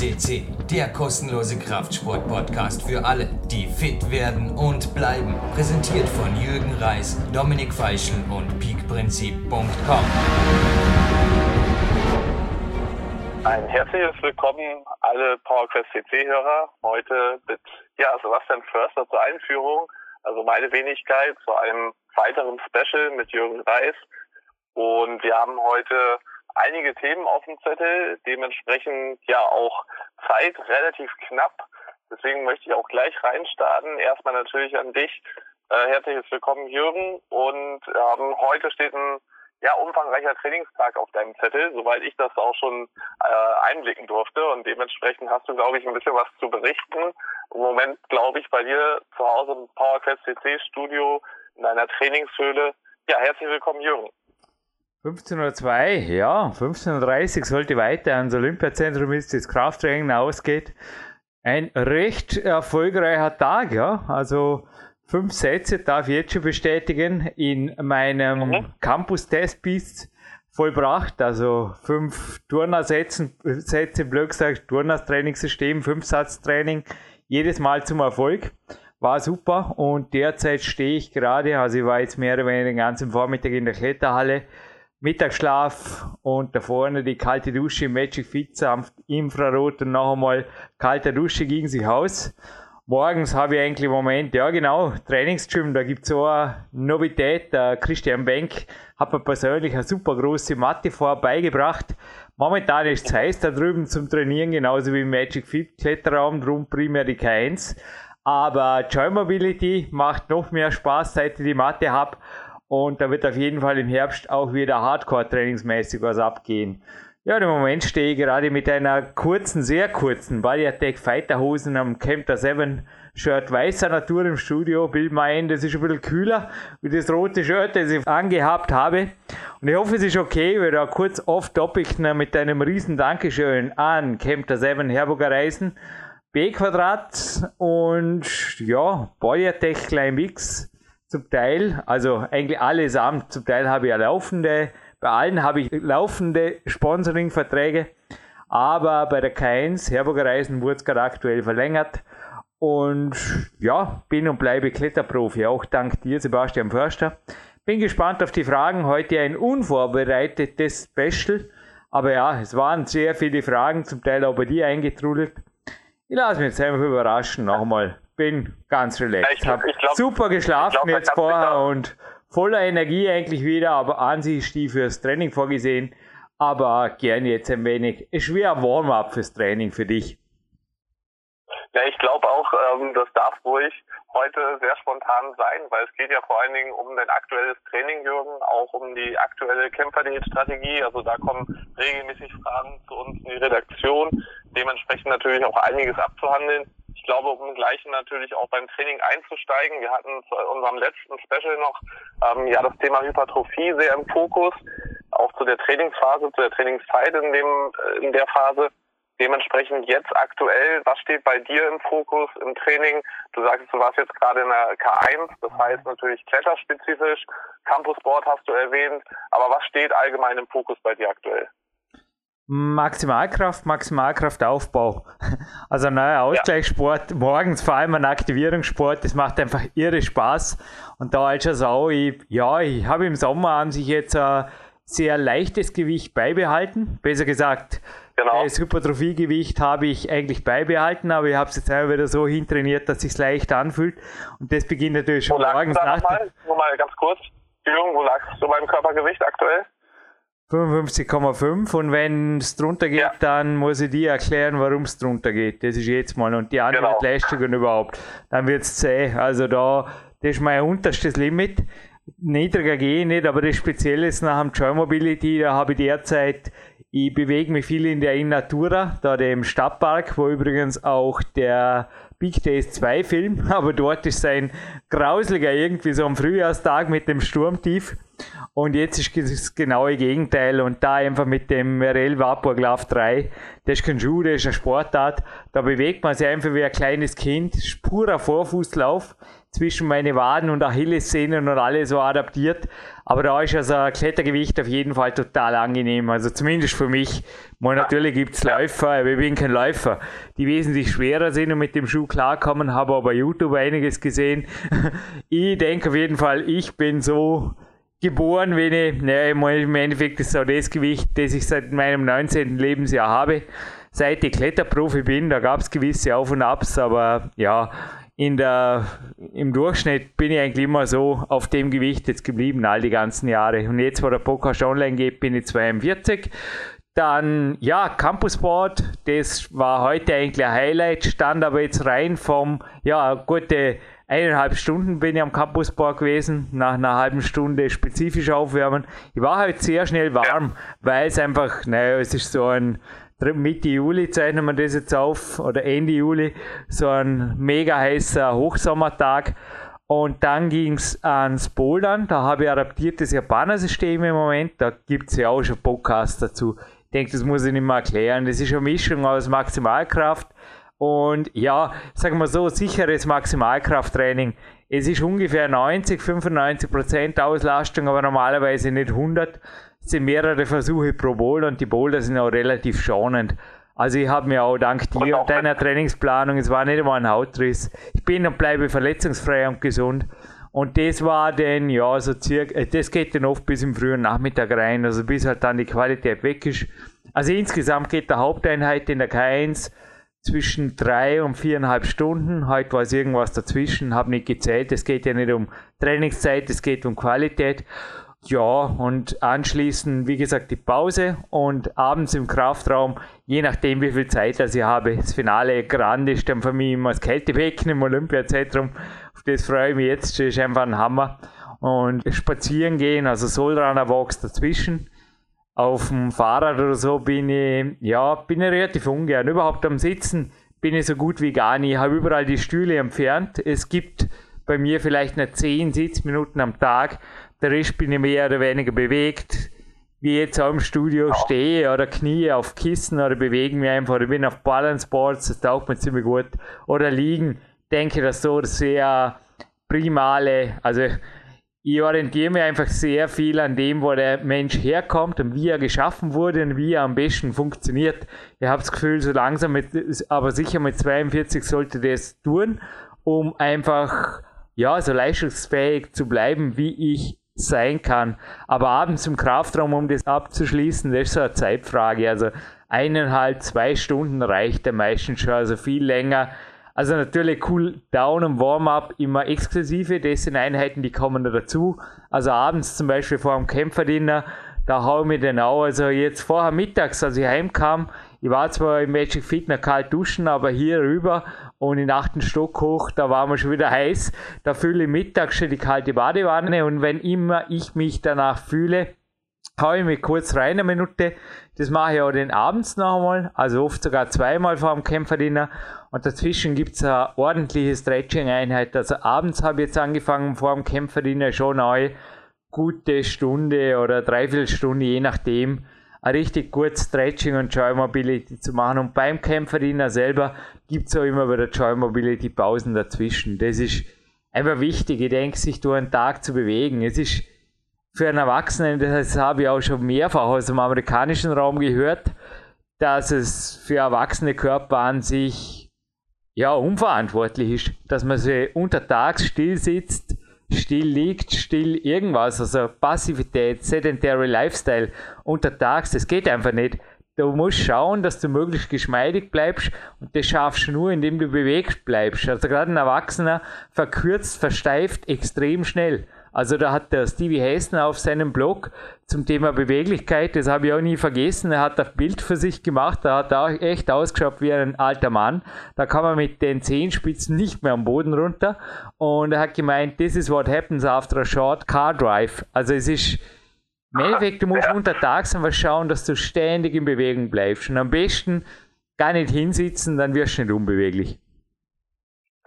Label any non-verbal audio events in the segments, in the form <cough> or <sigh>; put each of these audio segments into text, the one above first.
CC, der kostenlose Kraftsport-Podcast für alle, die fit werden und bleiben. Präsentiert von Jürgen Reis, Dominik Feischl und peakprinzip.com. Ein herzliches Willkommen alle PowerQuest CC-Hörer. Heute mit ja, Sebastian Förster zur Einführung, also meine Wenigkeit, zu einem weiteren Special mit Jürgen Reis. Und wir haben heute einige Themen auf dem Zettel, dementsprechend ja auch Zeit relativ knapp. Deswegen möchte ich auch gleich reinstarten. Erstmal natürlich an dich. Äh, herzliches Willkommen, Jürgen. Und ähm, heute steht ein ja, umfangreicher Trainingstag auf deinem Zettel, soweit ich das auch schon äh, einblicken durfte. Und dementsprechend hast du, glaube ich, ein bisschen was zu berichten. Im Moment, glaube ich, bei dir zu Hause im PowerQuest CC Studio in deiner Trainingshöhle. Ja, herzlich willkommen, Jürgen. 15.02 ja, 15.30 sollte weiter ans Olympiazentrum ist, das Krafttraining ausgeht. Ein recht erfolgreicher Tag, ja. Also fünf Sätze darf ich jetzt schon bestätigen in meinem mhm. Campus-Testpiece vollbracht. Also fünf Turnersätze, Sätze, blöd gesagt, Turners-Trainingssystem, fünf Satztraining, jedes Mal zum Erfolg. War super und derzeit stehe ich gerade, also ich war jetzt mehr oder weniger den ganzen Vormittag in der Kletterhalle, Mittagsschlaf und da vorne die kalte Dusche im Magic Fit samt Infrarot und noch einmal kalte Dusche gegen sich aus. Morgens habe ich eigentlich im Moment, ja genau, Trainingsgym, da gibt es so eine Novität. Der Christian Benk hat mir persönlich eine super große Matte vorbeigebracht. Momentan ist es heiß da drüben zum Trainieren, genauso wie im Magic Fit Kletterraum, drum primär die K1. Aber Joy Mobility macht noch mehr Spaß, seit ich die Matte habe. Und da wird auf jeden Fall im Herbst auch wieder Hardcore-trainingsmäßig was abgehen. Ja, im Moment stehe ich gerade mit einer kurzen, sehr kurzen Body Attack Fighter Hosen am Camper 7 Shirt weißer Natur im Studio. Bild mal ein, das ist ein bisschen kühler wie das rote Shirt, das ich angehabt habe. Und ich hoffe, es ist okay, weil da kurz off-topic mit einem riesen Dankeschön an Camper 7 Herburger Reisen. B Quadrat und ja, Body Attack Klein Mix zum Teil, also eigentlich allesamt, zum Teil habe ich ja laufende, bei allen habe ich laufende Sponsoring-Verträge, aber bei der K1, Herburger Reisen, wurde es gerade aktuell verlängert. Und ja, bin und bleibe Kletterprofi, auch dank dir, Sebastian Förster. Bin gespannt auf die Fragen. Heute ein unvorbereitetes Special. Aber ja, es waren sehr viele Fragen, zum Teil auch bei dir eingetrudelt. Ich lasse mich jetzt einfach überraschen, nochmal bin ganz relaxed. Ich, ich glaub, super geschlafen glaub, jetzt vorher und voller Energie eigentlich wieder, aber an sich ist die fürs Training vorgesehen. Aber gerne jetzt ein wenig. Ist schwer Warm-up fürs Training für dich. Ja, ich glaube auch, ähm, das darf ruhig heute sehr spontan sein, weil es geht ja vor allen Dingen um dein aktuelles Training, Jürgen, auch um die aktuelle Kämpferdiät-Strategie. Also da kommen regelmäßig Fragen zu uns in die Redaktion. Dementsprechend natürlich auch einiges abzuhandeln. Ich glaube, um gleich natürlich auch beim Training einzusteigen. Wir hatten zu unserem letzten Special noch ähm, ja das Thema Hypertrophie sehr im Fokus, auch zu der Trainingsphase, zu der Trainingszeit in dem äh, in der Phase. Dementsprechend jetzt aktuell, was steht bei dir im Fokus im Training? Du sagst, du warst jetzt gerade in der K1, das heißt natürlich kletterspezifisch. Campusboard hast du erwähnt, aber was steht allgemein im Fokus bei dir aktuell? Maximalkraft, Maximalkraftaufbau. <laughs> Also ein neuer Ausgleichssport, ja. morgens vor allem ein Aktivierungssport, das macht einfach irre Spaß. Und da als Sau, ich, ja, ich habe im Sommer an sich jetzt ein sehr leichtes Gewicht beibehalten. Besser gesagt, genau. das Hypertrophiegewicht habe ich eigentlich beibehalten, aber ich habe es jetzt einmal wieder so hintrainiert, dass es leicht anfühlt. Und das beginnt natürlich schon morgens nach. Nur mal ganz kurz, Jürgen, wo lagst du beim Körpergewicht aktuell? 55,5 und wenn es drunter geht, ja. dann muss ich dir erklären, warum es drunter geht. Das ist jetzt mal. Und die anderen genau. Leistungen überhaupt. Dann wird es zäh. Also da, das ist mein unterstes Limit. Niedriger gehe ich nicht, aber das Spezielle ist nach dem Joy Mobility, da habe ich derzeit, ich bewege mich viel in der Innatura, da dem Stadtpark, wo übrigens auch der Big Days 2 Film, <laughs> aber dort ist ein grausliger irgendwie so am Frühjahrstag mit dem Sturmtief. Und jetzt ist das genaue Gegenteil und da einfach mit dem Merel Vapor Glove 3, das ist kein Schuh, das ist eine Sportart, da bewegt man sich einfach wie ein kleines Kind, purer Vorfußlauf, zwischen meine Waden und Achillessehnen und alles so adaptiert. Aber da ist also ein Klettergewicht auf jeden Fall total angenehm. Also zumindest für mich. Mal natürlich gibt es Läufer, aber ich bin kein Läufer, die wesentlich schwerer sind und mit dem Schuh klarkommen, habe aber YouTube einiges gesehen. <laughs> ich denke auf jeden Fall, ich bin so geboren, wenn ich, naja, im Endeffekt ist so das Gewicht, das ich seit meinem 19. Lebensjahr habe. Seit ich Kletterprofi bin, da gab es gewisse Auf und Abs, aber ja, in der, im Durchschnitt bin ich eigentlich immer so auf dem Gewicht jetzt geblieben, all die ganzen Jahre. Und jetzt, wo der Podcast online geht, bin ich 42. Dann, ja, Campusboard, das war heute eigentlich ein Highlight, stand aber jetzt rein vom, ja, gute eineinhalb Stunden bin ich am Campusboard gewesen, nach einer halben Stunde spezifisch aufwärmen. Ich war halt sehr schnell warm, weil es einfach, naja, es ist so ein Mitte Juli zeichnen wir das jetzt auf, oder Ende Juli, so ein mega heißer Hochsommertag. Und dann ging es ans Bouldern, da habe ich adaptiertes Japaner-System im Moment, da gibt es ja auch schon Podcasts dazu. Ich denke, das muss ich nicht mehr erklären. Das ist eine Mischung aus Maximalkraft und ja, sagen wir so, sicheres Maximalkrafttraining. Es ist ungefähr 90, 95 Prozent Auslastung, aber normalerweise nicht 100 es sind mehrere Versuche pro Bowl und die Boulder sind auch relativ schonend. Also ich habe mir auch dank dir und deiner Trainingsplanung, es war nicht einmal ein Hautriss. Ich bin und bleibe verletzungsfrei und gesund. Und das war dann, ja, so circa, äh, das geht dann oft bis im frühen Nachmittag rein, also bis halt dann die Qualität weg ist. Also insgesamt geht der Haupteinheit in der K1 zwischen drei und viereinhalb Stunden. Heute war es irgendwas dazwischen, habe nicht gezählt. Es geht ja nicht um Trainingszeit, es geht um Qualität. Ja, und anschließend, wie gesagt, die Pause und abends im Kraftraum, je nachdem, wie viel Zeit das ich habe. Das Finale Grande ist dann für mich immer das Kältebecken <laughs> im Olympiazentrum. Auf das freue ich mich jetzt, das ist einfach ein Hammer. Und spazieren gehen, also Solrunner Walks dazwischen. Auf dem Fahrrad oder so bin ich, ja, bin ich relativ ungern. Überhaupt am Sitzen bin ich so gut wie gar nie. Ich habe überall die Stühle entfernt. Es gibt bei mir vielleicht nur 10 Sitzminuten am Tag, der Rest bin ich mehr oder weniger bewegt, wie jetzt auch im Studio stehe oder knie auf Kissen oder bewegen mich einfach oder bin auf Balanceboards, das taugt mir ziemlich gut. Oder liegen, denke das so sehr primale, also ich orientiere mich einfach sehr viel an dem, wo der Mensch herkommt und wie er geschaffen wurde und wie er am besten funktioniert. Ich habe das Gefühl, so langsam, mit, aber sicher mit 42 sollte das tun, um einfach ja, so leistungsfähig zu bleiben, wie ich sein kann. Aber abends im Kraftraum, um das abzuschließen, das ist so eine Zeitfrage. Also eineinhalb, zwei Stunden reicht der meistens schon, also viel länger. Also natürlich Cool Down und Warm-up immer exklusive, das sind Einheiten, die kommen da dazu. Also abends zum Beispiel vor dem Kämpferdiener, da hau ich mir den auch. Also jetzt vorher mittags, als ich heimkam, ich war zwar im Magic Fitner kalt duschen, aber hier rüber und in achten Stock hoch, da war mir schon wieder heiß. Da fühle ich mittags schon die kalte Badewanne und wenn immer ich mich danach fühle, haue ich mich kurz rein eine Minute. Das mache ich auch den abends noch einmal, also oft sogar zweimal vor dem Kämpferdiener. Und dazwischen gibt es eine ordentliche Stretching-Einheit. Also abends habe ich jetzt angefangen vor dem Kämpferdiener schon eine gute Stunde oder dreiviertel Stunde, je nachdem, ein richtig gutes Stretching und Joy Mobility zu machen. Und beim Kämpferdiener selber gibt es auch immer bei der Joy Mobility Pausen dazwischen. Das ist einfach wichtig. Ich denke, sich durch einen Tag zu bewegen. Es ist für einen Erwachsenen, das habe ich auch schon mehrfach aus dem amerikanischen Raum gehört, dass es für erwachsene Körper an sich ja unverantwortlich ist, dass man sich untertags still sitzt still liegt, still irgendwas, also Passivität, Sedentary Lifestyle untertags, das geht einfach nicht. Du musst schauen, dass du möglichst geschmeidig bleibst und das schaffst du nur, indem du bewegt bleibst. Also gerade ein Erwachsener verkürzt, versteift extrem schnell. Also da hat der Stevie Hessner auf seinem Blog zum Thema Beweglichkeit, das habe ich auch nie vergessen, er hat ein Bild für sich gemacht, da hat er auch echt ausgeschaut wie ein alter Mann. Da kann man mit den Zehenspitzen nicht mehr am Boden runter. Und er hat gemeint, this is what happens after a short car drive. Also es ist im Endeffekt, du musst untertags einfach schauen, dass du ständig in Bewegung bleibst. Und am besten gar nicht hinsitzen, dann wirst du nicht unbeweglich.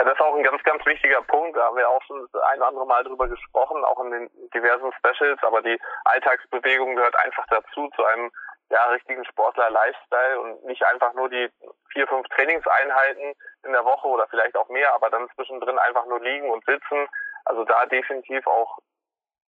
Das ist auch ein ganz, ganz wichtiger Punkt. Da haben wir auch schon ein oder andere Mal drüber gesprochen, auch in den diversen Specials. Aber die Alltagsbewegung gehört einfach dazu, zu einem ja, richtigen Sportler-Lifestyle und nicht einfach nur die vier, fünf Trainingseinheiten in der Woche oder vielleicht auch mehr, aber dann zwischendrin einfach nur liegen und sitzen. Also da definitiv auch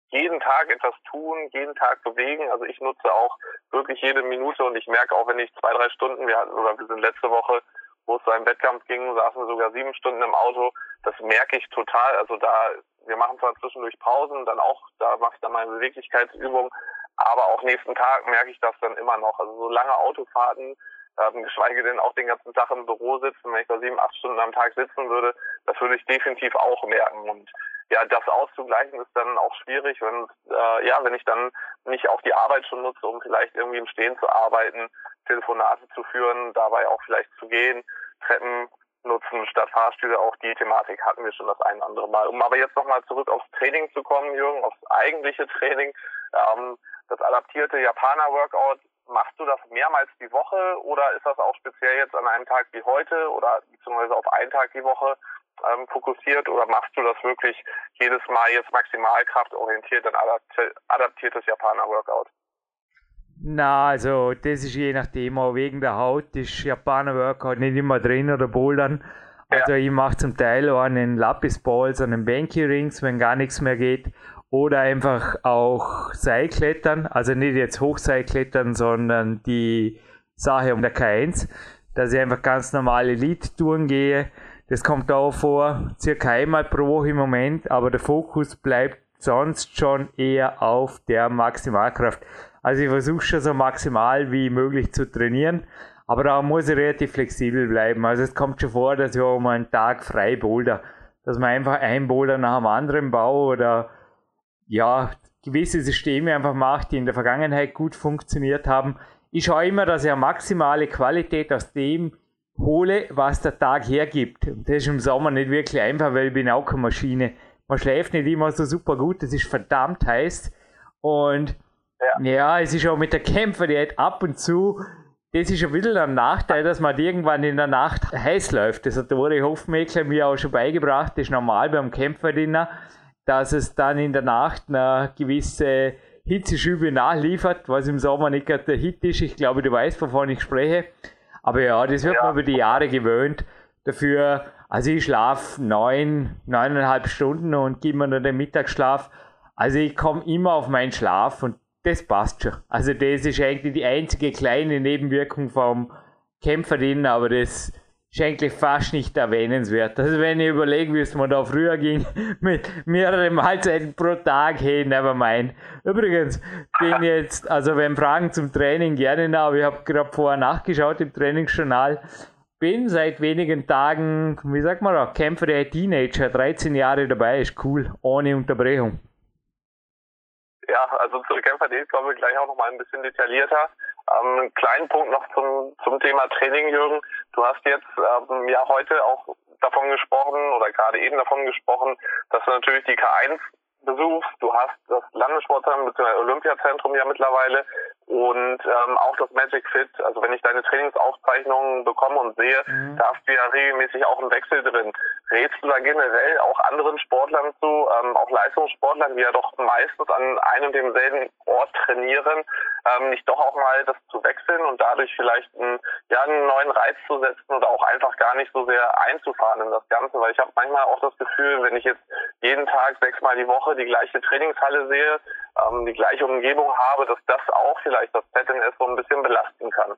jeden Tag etwas tun, jeden Tag bewegen. Also ich nutze auch wirklich jede Minute und ich merke auch, wenn ich zwei, drei Stunden, wir hatten oder wir sind letzte Woche, wo es zu einem Wettkampf ging, saßen wir sogar sieben Stunden im Auto. Das merke ich total. Also da, wir machen zwar zwischendurch Pausen, dann auch, da mache ich dann meine Beweglichkeitsübung, aber auch nächsten Tag merke ich das dann immer noch. Also so lange Autofahrten, ähm, geschweige denn auch den ganzen Tag im Büro sitzen, wenn ich da sieben, acht Stunden am Tag sitzen würde, das würde ich definitiv auch merken. Und ja, das auszugleichen ist dann auch schwierig, wenn äh, ja, wenn ich dann nicht auch die Arbeit schon nutze, um vielleicht irgendwie im Stehen zu arbeiten, Telefonate zu führen, dabei auch vielleicht zu gehen, Treppen nutzen statt Fahrstühle. Auch die Thematik hatten wir schon das ein oder andere Mal. Um aber jetzt nochmal zurück aufs Training zu kommen, Jürgen, aufs eigentliche Training. Ähm, das adaptierte Japaner-Workout, machst du das mehrmals die Woche oder ist das auch speziell jetzt an einem Tag wie heute oder beziehungsweise auf einen Tag die Woche ähm, fokussiert oder machst du das wirklich jedes Mal jetzt Maximalkraft orientiert, ein adaptiertes Japaner-Workout? Na, also das ist je nachdem, auch wegen der Haut ist Japaner Workout nicht immer drin oder bouldern. Also ja. ich mache zum Teil auch einen Lapis Balls, einen Banky Rings, wenn gar nichts mehr geht. Oder einfach auch Seilklettern, also nicht jetzt Hochseilklettern, sondern die Sache um der K1, dass ich einfach ganz normale Lead-Touren gehe. Das kommt auch vor, circa einmal pro Woche im Moment, aber der Fokus bleibt sonst schon eher auf der Maximalkraft. Also ich versuche schon so maximal wie möglich zu trainieren, aber da muss ich relativ flexibel bleiben. Also es kommt schon vor, dass ich auch mal einen Tag frei boulder, dass man einfach ein Boulder nach dem anderen baue oder ja, gewisse Systeme einfach macht, die in der Vergangenheit gut funktioniert haben. Ich schaue immer, dass ich eine maximale Qualität aus dem hole, was der Tag hergibt. Und das ist im Sommer nicht wirklich einfach, weil ich bin auch keine Maschine. Man schläft nicht immer so super gut, das ist verdammt heiß. Und ja. ja, es ist auch mit der Kämpferdiät ab und zu, das ist ein bisschen ein Nachteil, dass man irgendwann in der Nacht heiß läuft. Das hat der Uri Hofmeckler mir auch schon beigebracht. Das ist normal beim Kämpferdiener, dass es dann in der Nacht eine gewisse Hitzeschübe nachliefert, was im Sommer nicht gerade der Hit ist. Ich glaube, du weißt, wovon ich spreche. Aber ja, das wird ja. man über die Jahre gewöhnt. Dafür, also ich schlafe neun, neuneinhalb Stunden und gebe mir dann den Mittagsschlaf. Also ich komme immer auf meinen Schlaf und das passt schon. Also das ist eigentlich die einzige kleine Nebenwirkung vom Kämpferin, aber das ist eigentlich fast nicht erwähnenswert. Also wenn ich überlege, wie es mir da früher ging, <laughs> mit mehreren Mahlzeiten pro Tag, hey, never mind. Übrigens, bin jetzt, also wenn Fragen zum Training gerne nach, ich habe gerade vorher nachgeschaut im Trainingsjournal, bin seit wenigen Tagen, wie sagt man auch, Kämpfer der Teenager, 13 Jahre dabei, ist cool, ohne Unterbrechung. Ja, also zur Kämpferdiät kommen wir gleich auch noch mal ein bisschen detaillierter. Ähm, einen kleinen Punkt noch zum, zum Thema Training, Jürgen. Du hast jetzt ähm, ja heute auch davon gesprochen oder gerade eben davon gesprochen, dass du natürlich die K1 besuchst. Du hast das Landessportzentrum bzw. Olympiazentrum ja mittlerweile und ähm, auch das Magic Fit. Also wenn ich deine Trainingsaufzeichnungen bekomme und sehe, mhm. da hast du ja regelmäßig auch einen Wechsel drin. Rätst du da generell auch anderen Sportlern zu, ähm, auch Leistungssportlern, die ja doch meistens an einem und demselben Ort trainieren, ähm, nicht doch auch mal das zu wechseln und dadurch vielleicht einen, ja, einen neuen Reiz zu setzen oder auch einfach gar nicht so sehr einzufahren in das Ganze, weil ich habe manchmal auch das Gefühl, wenn ich jetzt jeden Tag sechsmal die Woche die gleiche Trainingshalle sehe, ähm, die gleiche Umgebung habe, dass das auch vielleicht das ZNS so ein bisschen belasten kann.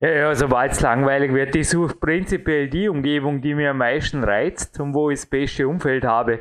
Ja, ja sobald es langweilig wird, ich suche prinzipiell die Umgebung, die mir am meisten reizt und wo ich das beste Umfeld habe.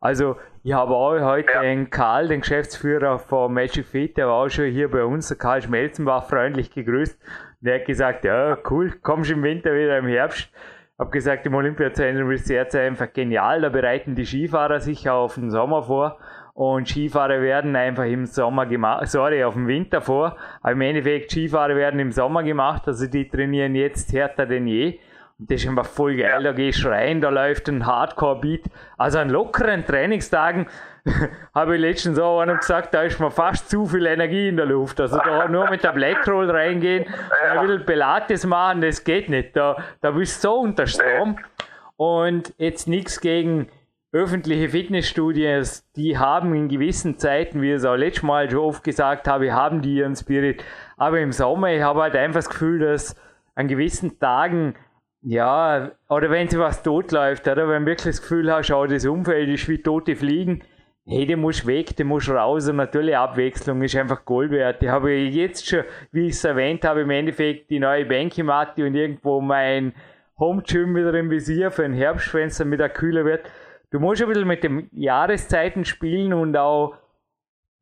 Also ich habe auch heute ja. den Karl, den Geschäftsführer von Magic Fit, der war auch schon hier bei uns, der Karl Schmelzenbach, freundlich gegrüßt. Der hat gesagt, ja cool, kommst im Winter wieder im Herbst. Ich habe gesagt, im Olympiazentrum ist derzeit einfach genial, da bereiten die Skifahrer sich auf den Sommer vor und Skifahrer werden einfach im Sommer gemacht, sorry, auf dem Winter vor, aber im Endeffekt Skifahrer werden im Sommer gemacht, also die trainieren jetzt härter denn je. Und das ist einfach voll geil, da gehst du rein, da läuft ein Hardcore-Beat. Also an lockeren Trainingstagen <laughs> habe ich letztens auch einem gesagt, da ist mir fast zu viel Energie in der Luft. Also da nur mit der Blackroll reingehen, ja. ein bisschen Pilates machen, das geht nicht. Da, da bist du so unter Strom. Und jetzt nichts gegen öffentliche Fitnessstudios, die haben in gewissen Zeiten, wie ich es auch letztes Mal schon oft gesagt habe, haben die ihren Spirit. Aber im Sommer, ich habe halt einfach das Gefühl, dass an gewissen Tagen, ja, oder wenn sie was totläuft, oder wenn du wirklich das Gefühl hast, schau, das Umfeld ist wie tote Fliegen, hey, der muss weg, der muss raus und natürlich Abwechslung ist einfach Gold wert. Ich habe jetzt schon, wie ich es erwähnt habe, im Endeffekt die neue Bänkematte und irgendwo mein Home Gym wieder im Visier für ein Herbstfenster mit der kühler wird du musst ein bisschen mit den Jahreszeiten spielen und auch,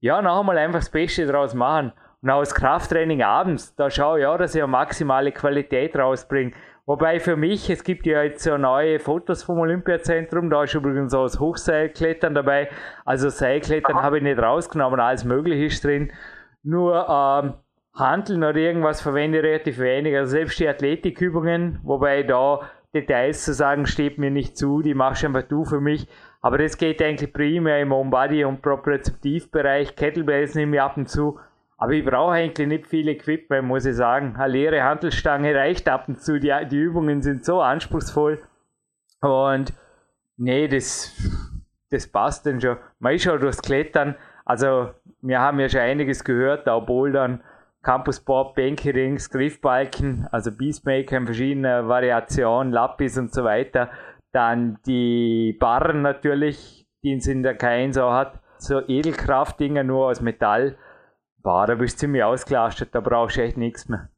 ja, noch einmal einfach das Beste draus machen. Und auch das Krafttraining abends, da schau ich ja, dass ich eine maximale Qualität rausbringe. Wobei für mich, es gibt ja jetzt so neue Fotos vom Olympiazentrum, da ist übrigens auch das Hochseilklettern dabei. Also Seilklettern habe ich nicht rausgenommen, alles möglich ist drin. Nur ähm, Handeln oder irgendwas verwende ich relativ wenig. Also selbst die Athletikübungen, wobei da Details zu sagen, steht mir nicht zu, die machst einfach du für mich. Aber das geht eigentlich primär im On-Body- und Propriozeptivbereich. Kettlebells nehme ich ab und zu. Aber ich brauche eigentlich nicht viel Equipment, muss ich sagen. Eine leere Handelstange reicht ab und zu. Die, die Übungen sind so anspruchsvoll. Und nee, das, das passt dann schon. Man ist schon durchs Klettern. Also, wir haben ja schon einiges gehört, auch Bouldern. Campus Bob, Bänkerings, Griffbalken, also Beastmaker in verschiedenen Variationen, Lapis und so weiter. Dann die Barren natürlich, die es in der K1 auch hat. So Edelkraftdinger nur aus Metall. Da bist du ziemlich ausgelastet, da brauchst du echt nichts mehr.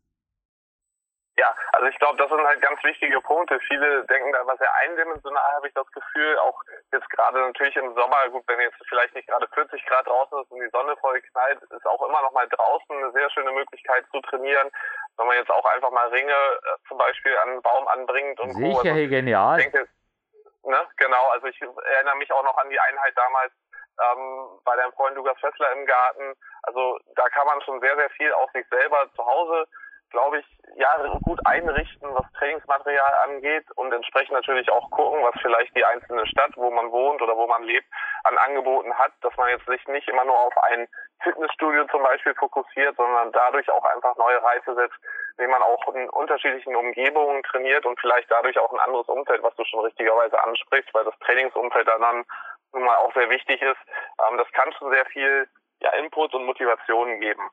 Ja, also ich glaube, das sind halt ganz wichtige Punkte. Viele denken da immer sehr eindimensional, habe ich das Gefühl. Auch jetzt gerade natürlich im Sommer, gut, wenn jetzt vielleicht nicht gerade 40 Grad draußen ist und die Sonne voll knallt, ist auch immer noch mal draußen eine sehr schöne Möglichkeit zu trainieren. Wenn man jetzt auch einfach mal Ringe äh, zum Beispiel an einen Baum anbringt und Sicher, so. Also, genial. Denke, ne, genau, also ich erinnere mich auch noch an die Einheit damals ähm, bei deinem Freund Lukas Fessler im Garten. Also da kann man schon sehr, sehr viel auf sich selber zu Hause glaube ich, ja, gut einrichten, was Trainingsmaterial angeht und entsprechend natürlich auch gucken, was vielleicht die einzelne Stadt, wo man wohnt oder wo man lebt, an Angeboten hat, dass man jetzt sich nicht immer nur auf ein Fitnessstudio zum Beispiel fokussiert, sondern dadurch auch einfach neue Reize setzt, indem man auch in unterschiedlichen Umgebungen trainiert und vielleicht dadurch auch ein anderes Umfeld, was du schon richtigerweise ansprichst, weil das Trainingsumfeld dann nun mal auch sehr wichtig ist. Ähm, das kann schon sehr viel ja, Input und Motivation geben.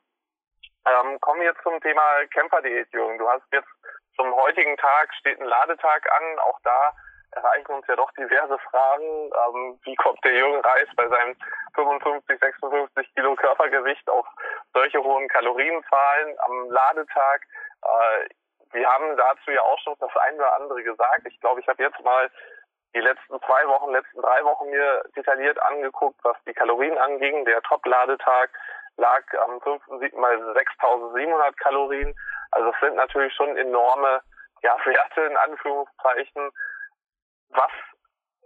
Ähm, kommen wir zum Thema Camperdiät, Jürgen. Du hast jetzt zum heutigen Tag steht ein Ladetag an. Auch da erreichen uns ja doch diverse Fragen. Ähm, wie kommt der Jürgen Reis bei seinem 55, 56 Kilo Körpergewicht auf solche hohen Kalorienzahlen am Ladetag? Äh, wir haben dazu ja auch schon das eine oder andere gesagt. Ich glaube, ich habe jetzt mal die letzten zwei Wochen, letzten drei Wochen mir detailliert angeguckt, was die Kalorien anging. Der Top-Ladetag lag am 5.7. bei 6.700 Kalorien. Also es sind natürlich schon enorme ja, <laughs> Werte in Anführungszeichen. Was,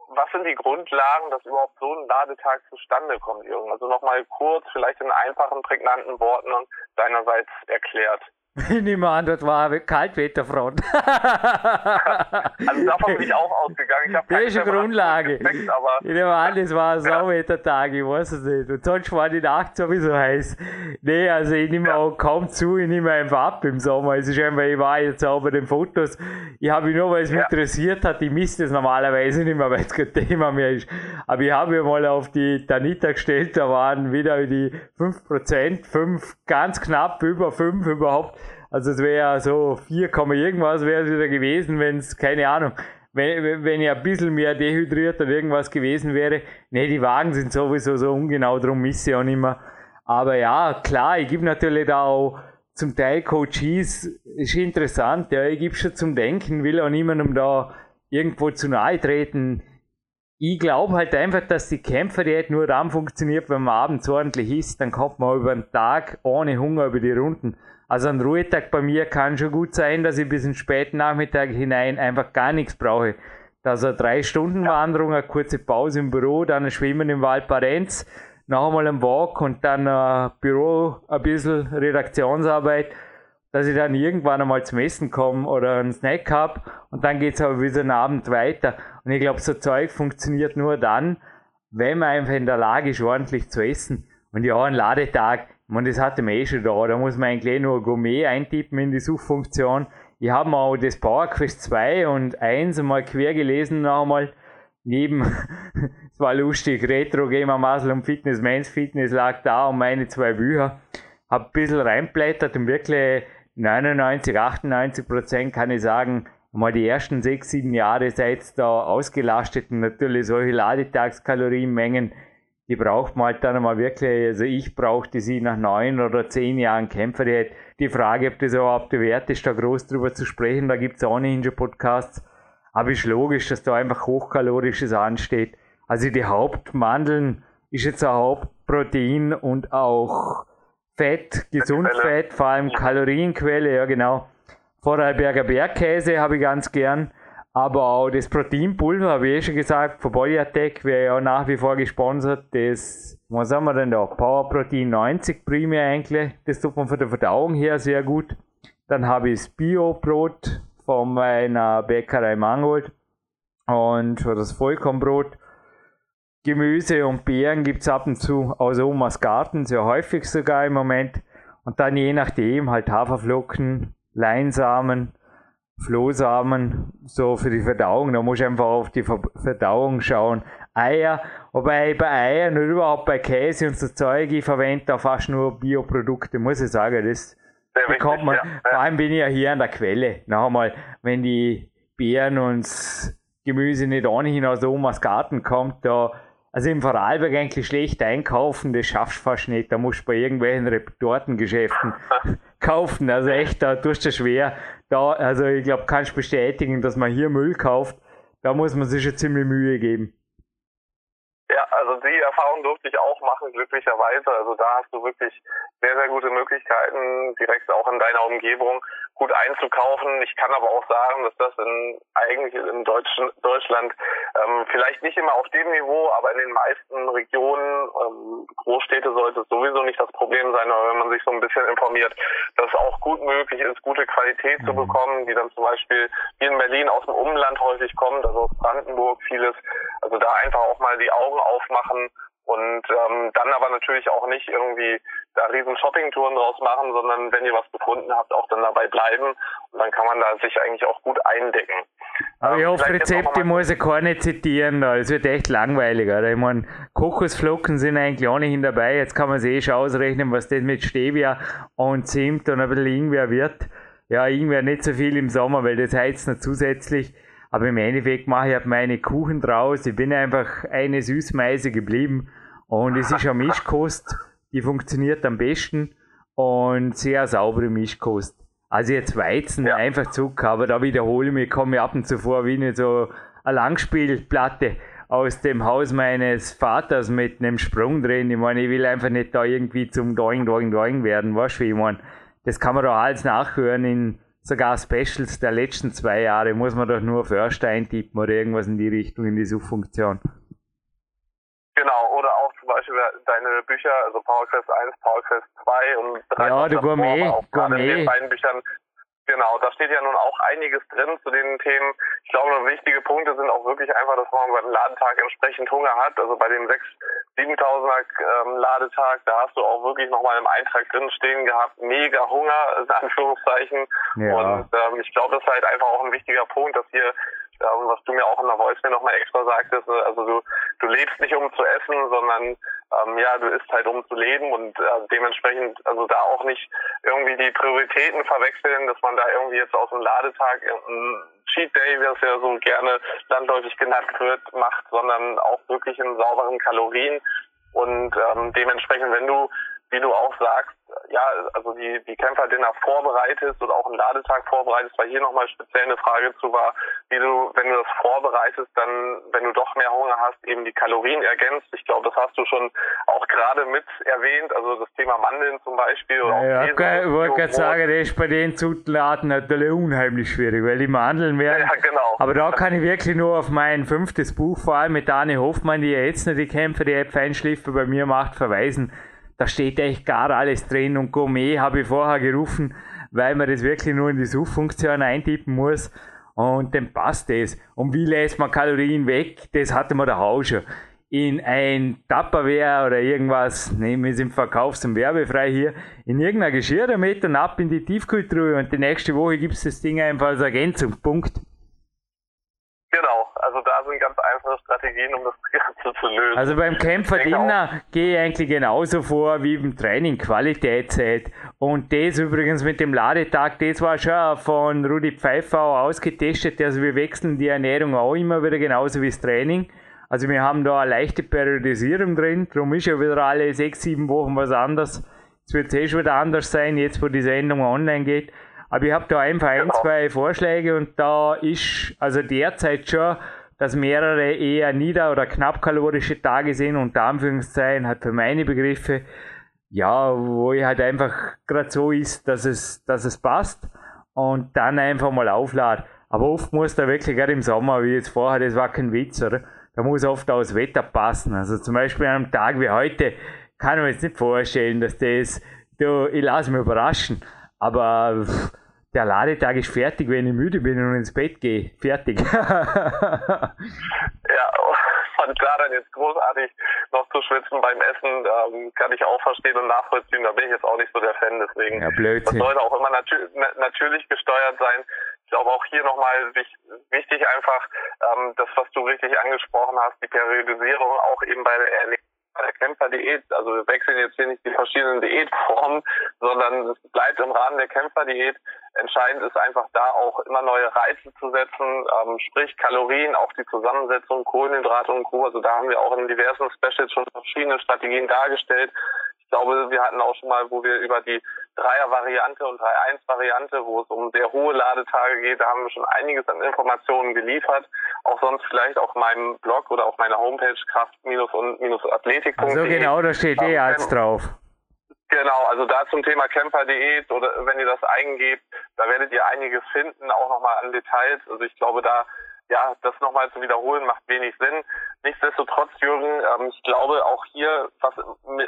was sind die Grundlagen, dass überhaupt so ein Ladetag zustande kommt, Jürgen? Also nochmal kurz, vielleicht in einfachen, prägnanten Worten deinerseits erklärt. Ich nehme an, das war Kaltwetterfront. <laughs> also davon bin ich auch ausgegangen. Ich das ist eine Grundlage. Aber ich nehme an, das war ein <laughs> Sauwettertag, ich weiß es nicht. Und sonst war die Nacht sowieso heiß. Nee, also ich nehme ja. auch kaum zu, ich nehme einfach ab im Sommer. Es ist einfach, ich war jetzt auch bei den Fotos. Ich habe mich nur, weil es mich ja. interessiert hat, ich misst das normalerweise nicht mehr, weil es kein Thema mehr ist. Aber ich habe mich mal auf die Tanita gestellt, da waren wieder die 5%, 5 ganz knapp über 5 überhaupt. Also es wäre so 4, irgendwas wäre es wieder gewesen, wenn es, keine Ahnung, wenn, wenn ich ein bisschen mehr dehydriert oder irgendwas gewesen wäre. Ne, die Wagen sind sowieso so ungenau, darum misse ich auch nicht mehr. Aber ja, klar, ich gebe natürlich da auch zum Teil Coaches, ist interessant, ja, ich gebe schon zum Denken, will auch niemandem da irgendwo zu nahe treten. Ich glaube halt einfach, dass die Kämpferdiät nur dann funktioniert, wenn man abends ordentlich isst, dann kommt man über den Tag ohne Hunger über die Runden. Also ein Ruhetag bei mir kann schon gut sein, dass ich bis in den späten Nachmittag hinein einfach gar nichts brauche. Also eine drei Stunden Wanderung, eine kurze Pause im Büro, dann ein Schwimmen im Wald Parenz, noch einmal ein Walk und dann ein Büro, ein bisschen Redaktionsarbeit, dass ich dann irgendwann einmal zum Essen komme oder einen Snack habe und dann geht es aber bis den Abend weiter. Und ich glaube, so Zeug funktioniert nur dann, wenn man einfach in der Lage ist, ordentlich zu essen. Und ja, ein Ladetag, man, das hatte man eh schon da. Da muss man eigentlich nur Gourmet eintippen in die Suchfunktion. Ich habe mir auch das PowerQuest 2 und 1 einmal quer gelesen noch neben, <laughs> es war lustig, Retro Gamer Muscle und Fitness, Men's Fitness lag da und meine zwei Bücher. Hab ein bisschen reinblättert und wirklich 99, 98 Prozent kann ich sagen, mal die ersten sechs, sieben Jahre seid da ausgelastet und natürlich solche Ladetagskalorienmengen, die braucht man halt dann einmal wirklich, also ich brauchte sie nach neun oder zehn Jahren Kämpfer. Die, die Frage, ob das überhaupt wert ist, da groß drüber zu sprechen, da gibt es ohnehin schon Podcasts. Aber ist logisch, dass da einfach Hochkalorisches ansteht. Also die Hauptmandeln ist jetzt ein Hauptprotein und auch Fett, Gesundfett, vor allem Kalorienquelle, ja genau. Vorarlberger Bergkäse habe ich ganz gern. Aber auch das Proteinpulver, habe ich eh schon gesagt, von Body Attack wäre ja nach wie vor gesponsert. Das, was haben wir denn da? Power Protein 90 primär eigentlich. Das tut man von der Verdauung her sehr gut. Dann habe ich das Bio-Brot von meiner Bäckerei Mangold. Und das Vollkornbrot. Gemüse und Beeren gibt es ab und zu aus Omas Garten, sehr häufig sogar im Moment. Und dann je nachdem halt Haferflocken, Leinsamen, Flohsamen, so für die Verdauung. Da muss ich einfach auf die Verdauung schauen. Eier, wobei bei Eiern und überhaupt bei Käse und so Zeug, ich verwende da fast nur Bioprodukte, muss ich sagen. Das Sehr bekommt man, ja. vor allem bin ich ja hier an der Quelle. Noch einmal, wenn die Beeren und Gemüse nicht ohnehin aus Omas Garten kommt, da also im Vorarlberg eigentlich schlecht einkaufen, das schaffst du fast nicht. Da musst du bei irgendwelchen Retortengeschäften <laughs> kaufen. Also echt, da tust du schwer. Da, also ich glaube, kannst bestätigen, dass man hier Müll kauft. Da muss man sich schon ziemlich Mühe geben. Also die Erfahrung durfte ich auch machen, glücklicherweise. Also da hast du wirklich sehr, sehr gute Möglichkeiten, direkt auch in deiner Umgebung gut einzukaufen. Ich kann aber auch sagen, dass das in, eigentlich in Deutsch, Deutschland ähm, vielleicht nicht immer auf dem Niveau, aber in den meisten Regionen, ähm, Großstädte sollte es sowieso nicht das Problem sein, aber wenn man sich so ein bisschen informiert, dass es auch gut möglich ist, gute Qualität mhm. zu bekommen, die dann zum Beispiel hier in Berlin aus dem Umland häufig kommt, also aus Brandenburg vieles. Also da einfach auch mal die Augen aufmachen und ähm, dann aber natürlich auch nicht irgendwie da riesen Shoppingtouren draus machen, sondern wenn ihr was gefunden habt, auch dann dabei bleiben und dann kann man da sich eigentlich auch gut eindecken. Aber ich ähm, hoffe, Rezepte muss ich keine zitieren, da. das wird echt langweilig. Oder? Ich meine, Kokosflocken sind eigentlich ohnehin dabei, jetzt kann man sich eh schon ausrechnen, was das mit Stevia und Zimt und ein bisschen Ingwer wird. Ja, Ingwer nicht so viel im Sommer, weil das heizt noch zusätzlich. Aber im Endeffekt mache ich halt meine Kuchen draus. Ich bin einfach eine Süßmeise geblieben. Und es ist eine Mischkost, die funktioniert am besten und sehr saubere Mischkost. Also jetzt Weizen, ja. einfach Zucker, aber da wiederhole ich mich, komme ich ab und zu vor wie eine so eine Langspielplatte aus dem Haus meines Vaters mit einem Sprung drin. Ich meine, ich will einfach nicht da irgendwie zum Doing, Doing, Doing werden, weißt du, wie ich meine. Das kann man doch alles nachhören in sogar Specials der letzten zwei Jahre muss man doch nur Förster eintippen oder irgendwas in die Richtung, in die Suchfunktion. Genau, oder auch zum Beispiel deine Bücher, also PowerQuest 1, PowerQuest 2 und 3. Ja, du Gourmet, Gourmet. in den beiden Büchern Genau, da steht ja nun auch einiges drin zu den Themen. Ich glaube, wichtige Punkte sind auch wirklich einfach, dass man beim Ladetag entsprechend Hunger hat. Also bei dem 6 7000er ähm, Ladetag, da hast du auch wirklich nochmal im Eintrag drin stehen gehabt, mega Hunger, in Anführungszeichen. Ja. Und ähm, ich glaube, das ist halt einfach auch ein wichtiger Punkt, dass hier ähm, was du mir auch in der Voice mir nochmal extra sagtest, ne? also du, du lebst nicht um zu essen, sondern ähm, ja, du isst halt um zu leben und äh, dementsprechend, also da auch nicht irgendwie die Prioritäten verwechseln, dass man da irgendwie jetzt aus dem Ladetag einen Cheat Day, wie das ja so gerne landläufig genannt wird, macht, sondern auch wirklich in sauberen Kalorien und ähm, dementsprechend, wenn du wie du auch sagst, ja, also die, die Kämpferdinner vorbereitest oder auch einen Ladetag vorbereitest, weil hier nochmal speziell eine Frage zu war, wie du, wenn du das vorbereitest, dann, wenn du doch mehr Hunger hast, eben die Kalorien ergänzt. Ich glaube, das hast du schon auch gerade mit erwähnt, also das Thema Mandeln zum Beispiel. Oder ja, ja ich wollte gerade sagen, das ist bei den Zutaten natürlich unheimlich schwierig, weil die Mandeln werden. Ja, genau. Aber da kann ich wirklich nur auf mein fünftes Buch, vor allem mit Dani Hoffmann, die jetzt noch die Kämpfe, die Feinschliffe bei mir macht, verweisen da steht echt gar alles drin und Gourmet habe ich vorher gerufen, weil man das wirklich nur in die Suchfunktion eintippen muss und dann passt das. Und wie lässt man Kalorien weg? Das hatte man da auch schon. In ein Tupperware oder irgendwas, nehmen wir es im Verkaufs- und werbefrei hier, in irgendein Geschirr damit und ab in die Tiefkühltruhe und die nächste Woche gibt es das Ding einfach als Ergänzung. Punkt. Genau, Also da sind ganz einfache Strategien, um das <laughs> Ganze zu lösen. Also beim Kämpfer Dinner gehe ich eigentlich genauso vor wie beim Training Qualitätszeit. Und das übrigens mit dem Ladetag, das war schon von Rudi Pfeiffer ausgetestet. Also wir wechseln die Ernährung auch immer wieder genauso wie das Training. Also wir haben da eine leichte Periodisierung drin. Darum ist ja wieder alle sechs, sieben Wochen was anderes. Jetzt wird es eh schon wieder anders sein, jetzt wo die Sendung online geht. Aber ich habe da einfach ein, genau. zwei Vorschläge und da ist also derzeit schon, dass mehrere eher nieder- oder knappkalorische Tage sind, unter Anführungszeichen, hat für meine Begriffe, ja, wo ich halt einfach gerade so ist, dass es, dass es passt und dann einfach mal aufladen. Aber oft muss da wirklich, gerade im Sommer, wie jetzt vorher, das war kein Witz, oder? Da muss oft auch das Wetter passen. Also zum Beispiel an einem Tag wie heute kann ich mir jetzt nicht vorstellen, dass das, du, ich lasse mich überraschen. Aber der Ladetag ist fertig, wenn ich müde bin und ins Bett gehe. Fertig. <laughs> ja, und klar, dann jetzt großartig noch zu schwitzen beim Essen, ähm, kann ich auch verstehen und nachvollziehen. Da bin ich jetzt auch nicht so der Fan, deswegen. Ja, Blödsinn. Das sollte auch immer natür natürlich gesteuert sein. Ich glaube auch hier nochmal wichtig einfach, ähm, das, was du richtig angesprochen hast, die Periodisierung auch eben bei der Ernährung bei der Kämpferdiät, also wir wechseln jetzt hier nicht die verschiedenen Diätformen, sondern es bleibt im Rahmen der Kämpferdiät. Entscheidend ist einfach da auch immer neue Reize zu setzen, ähm, sprich Kalorien, auch die Zusammensetzung, Kohlenhydrate und Co. Also da haben wir auch in diversen Specials schon verschiedene Strategien dargestellt, glaube, wir hatten auch schon mal, wo wir über die Dreier-Variante und 3-1-Variante, wo es um sehr hohe Ladetage geht, da haben wir schon einiges an Informationen geliefert. Auch sonst vielleicht auf meinem Blog oder auf meiner Homepage kraft-und-athletik.de. Also genau, da steht eh als drauf. Genau, also da zum Thema Camper-Diät oder wenn ihr das eingebt, da werdet ihr einiges finden, auch nochmal an Details. Also ich glaube, da ja, das nochmal zu wiederholen macht wenig Sinn. Nichtsdestotrotz, Jürgen, ähm, ich glaube auch hier, was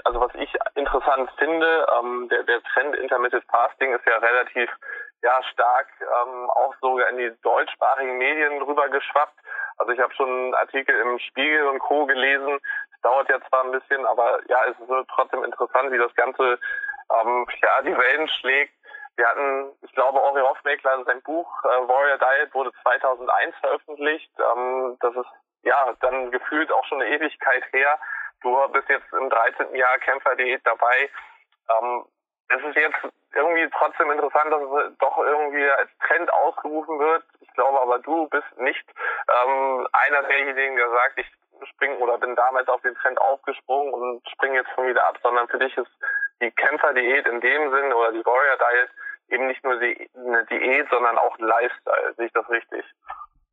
also was ich interessant finde, ähm, der, der Trend Intermittent Fasting ist ja relativ ja stark ähm, auch sogar in die deutschsprachigen Medien rübergeschwappt. Also ich habe schon einen Artikel im Spiegel und Co. gelesen. Es dauert ja zwar ein bisschen, aber ja, es ist trotzdem interessant, wie das Ganze ähm, ja die Wellen schlägt. Wir hatten, ich glaube, Ori Hoffmeckler, sein Buch äh, Warrior Diet wurde 2001 veröffentlicht. Ähm, das ist ja dann gefühlt auch schon eine Ewigkeit her. Du bist jetzt im 13. Jahr Kämpferdiät dabei. Ähm, es ist jetzt irgendwie trotzdem interessant, dass es doch irgendwie als Trend ausgerufen wird. Ich glaube aber, du bist nicht ähm, einer derjenigen, der sagt, ich springe oder bin damals auf den Trend aufgesprungen und springe jetzt schon wieder ab, sondern für dich ist die Kämpferdiät in dem Sinn oder die Warrior Diet eben nicht nur die, eine Diät, sondern auch ein Lifestyle. Sehe ich das richtig?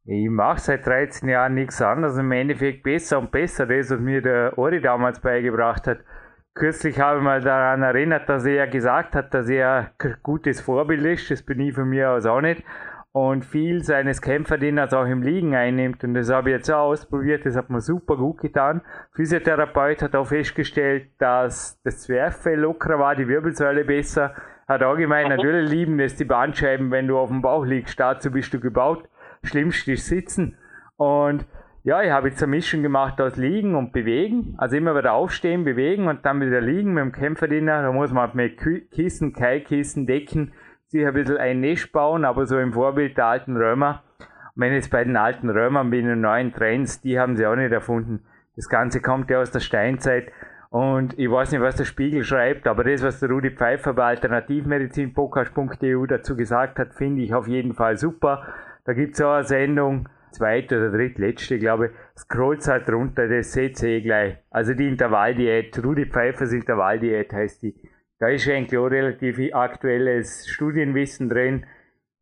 Ich mache seit 13 Jahren nichts anderes, im Endeffekt besser und besser, das, was mir der Ori damals beigebracht hat. Kürzlich habe ich mal daran erinnert, dass er gesagt hat, dass er ein gutes Vorbild ist. Das bin ich von mir aus auch nicht. Und viel seines Kämpferdieners auch im Liegen einnimmt. Und das habe ich jetzt auch ausprobiert. Das hat mir super gut getan. Physiotherapeut hat auch festgestellt, dass das Zwerchfell lockerer war, die Wirbelsäule besser. Hat auch gemeint, mhm. natürlich lieben es die Bandscheiben, wenn du auf dem Bauch liegst. Dazu bist du gebaut. Schlimmst ist sitzen. Und ja, ich habe jetzt eine Mischung gemacht aus Liegen und Bewegen. Also immer wieder aufstehen, bewegen und dann wieder liegen mit dem Kämpferdiener. Da muss man mit Kissen, Keilkissen, Decken sich ein bisschen ein Nest bauen, aber so im Vorbild der alten Römer. Und wenn jetzt bei den alten Römern bin, den neuen Trends, die haben sie auch nicht erfunden. Das Ganze kommt ja aus der Steinzeit. Und ich weiß nicht, was der Spiegel schreibt, aber das, was der Rudi Pfeiffer bei alternativmedizinpodcast.eu dazu gesagt hat, finde ich auf jeden Fall super. Da gibt es auch eine Sendung, zweite oder drittletzte, glaube ich, scrollt halt runter, das seht ihr eh gleich. Also die Intervalldiät, Rudi Pfeiffers Intervalldiät heißt die. Da ist eigentlich auch relativ aktuelles Studienwissen drin.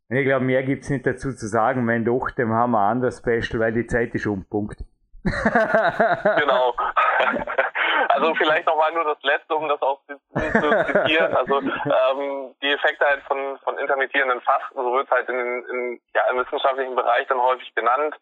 ich glaube, mehr gibt es nicht dazu zu sagen. Wenn doch, dann haben wir ein anderes Special, weil die Zeit ist um. Punkt. genau. <laughs> Also vielleicht nochmal nur das Letzte, um das auch zu zitieren. Also ähm, die Effekte halt von, von intermittierenden Fasten, so wird es halt in, in, ja, im wissenschaftlichen Bereich dann häufig genannt,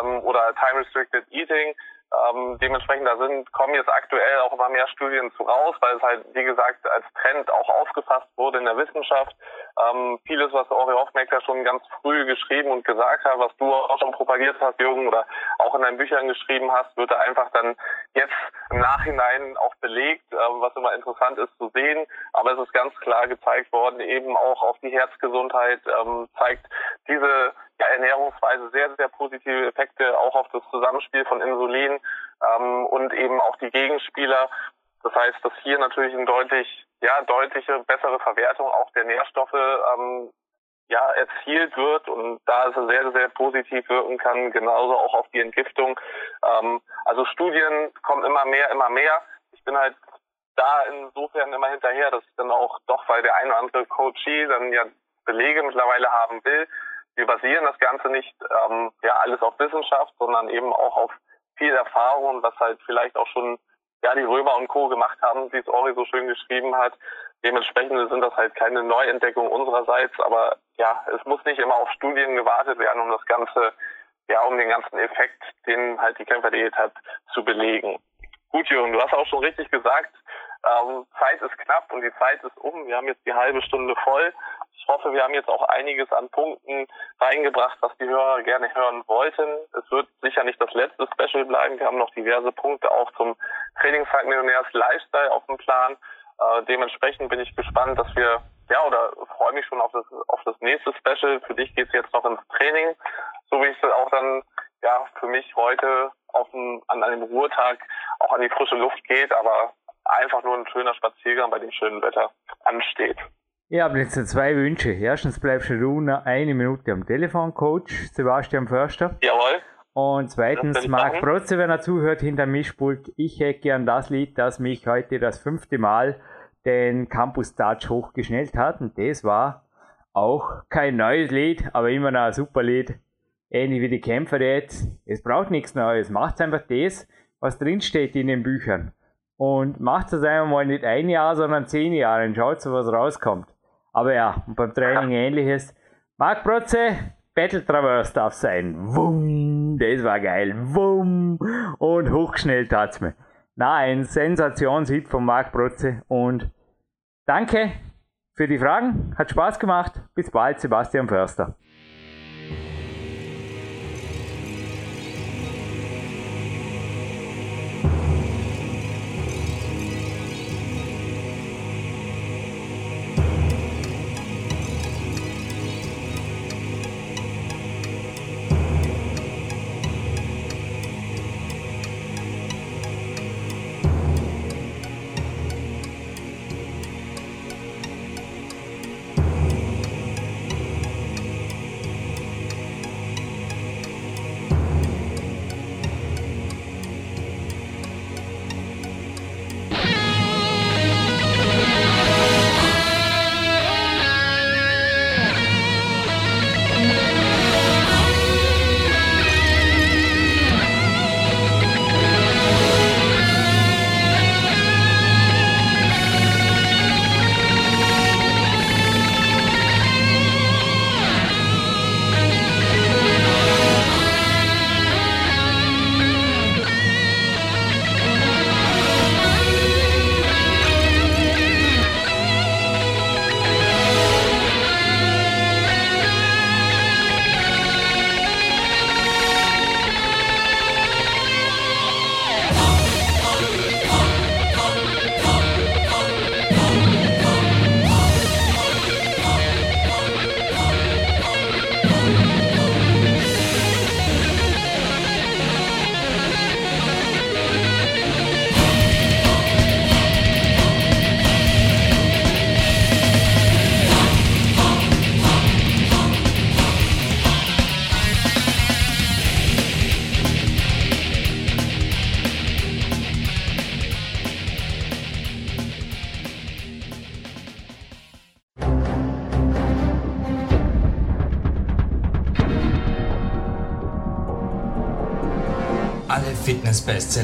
ähm, oder Time Restricted Eating. Ähm, dementsprechend da sind, kommen jetzt aktuell auch immer mehr Studien zu raus, weil es halt, wie gesagt, als Trend auch aufgefasst wurde in der Wissenschaft. Ähm, vieles, was Ori Hoffmecker schon ganz früh geschrieben und gesagt hat, was du auch schon propagiert hast, Jürgen, oder auch in deinen Büchern geschrieben hast, wird da einfach dann jetzt im Nachhinein auch belegt, ähm, was immer interessant ist zu sehen. Aber es ist ganz klar gezeigt worden, eben auch auf die Herzgesundheit ähm, zeigt diese Ernährungsweise sehr, sehr positive Effekte auch auf das Zusammenspiel von Insulin ähm, und eben auch die Gegenspieler. Das heißt, dass hier natürlich eine deutlich, ja, deutliche bessere Verwertung auch der Nährstoffe ähm, ja, erzielt wird und da es sehr, sehr positiv wirken kann, genauso auch auf die Entgiftung. Ähm, also Studien kommen immer mehr, immer mehr. Ich bin halt da insofern immer hinterher, dass ich dann auch doch, weil der eine oder andere Coachee dann ja Belege mittlerweile haben will. Wir basieren das Ganze nicht ähm, ja alles auf Wissenschaft, sondern eben auch auf viel Erfahrung, was halt vielleicht auch schon ja die Römer und Co. gemacht haben, wie es Ori so schön geschrieben hat. Dementsprechend sind das halt keine Neuentdeckungen unsererseits, aber ja, es muss nicht immer auf Studien gewartet werden, um das Ganze, ja, um den ganzen Effekt, den halt die Kämpferdiät hat, zu belegen. Gut, Jürgen, du hast auch schon richtig gesagt, ähm, Zeit ist knapp und die Zeit ist um. Wir haben jetzt die halbe Stunde voll. Ich hoffe, wir haben jetzt auch einiges an Punkten reingebracht, was die Hörer gerne hören wollten. Es wird sicher nicht das letzte Special bleiben. Wir haben noch diverse Punkte auch zum Trainingszeitmillionärs Lifestyle auf dem Plan. Äh, dementsprechend bin ich gespannt, dass wir, ja, oder freue mich schon auf das, auf das nächste Special. Für dich geht es jetzt noch ins Training, so wie es auch dann, ja, für mich heute auf dem, an einem Ruhetag auch an die frische Luft geht, aber einfach nur ein schöner Spaziergang bei dem schönen Wetter ansteht. Ich habe jetzt zwei Wünsche. Erstens bleibst du noch eine Minute am Telefon, Coach Sebastian Förster. Jawohl. Und zweitens, Marc Protze, wenn er zuhört, hinter Mischpult, ich hätte gern das Lied, das mich heute das fünfte Mal den Campus Touch hochgeschnellt hat. Und das war auch kein neues Lied, aber immer noch ein super Lied. Ähnlich wie die Kämpfer jetzt. Es braucht nichts Neues. Macht einfach das, was drinsteht in den Büchern. Und macht es einfach mal nicht ein Jahr, sondern zehn Jahre und schaut so, was rauskommt. Aber ja, und beim Training <laughs> ähnliches. Marc Protze, Battle Traverse darf sein. Wumm, das war geil. Wumm. Und hochgeschnellt hat's mir. Na, ein Sensationshit von Marc Protze. Und danke für die Fragen. Hat Spaß gemacht. Bis bald, Sebastian Förster.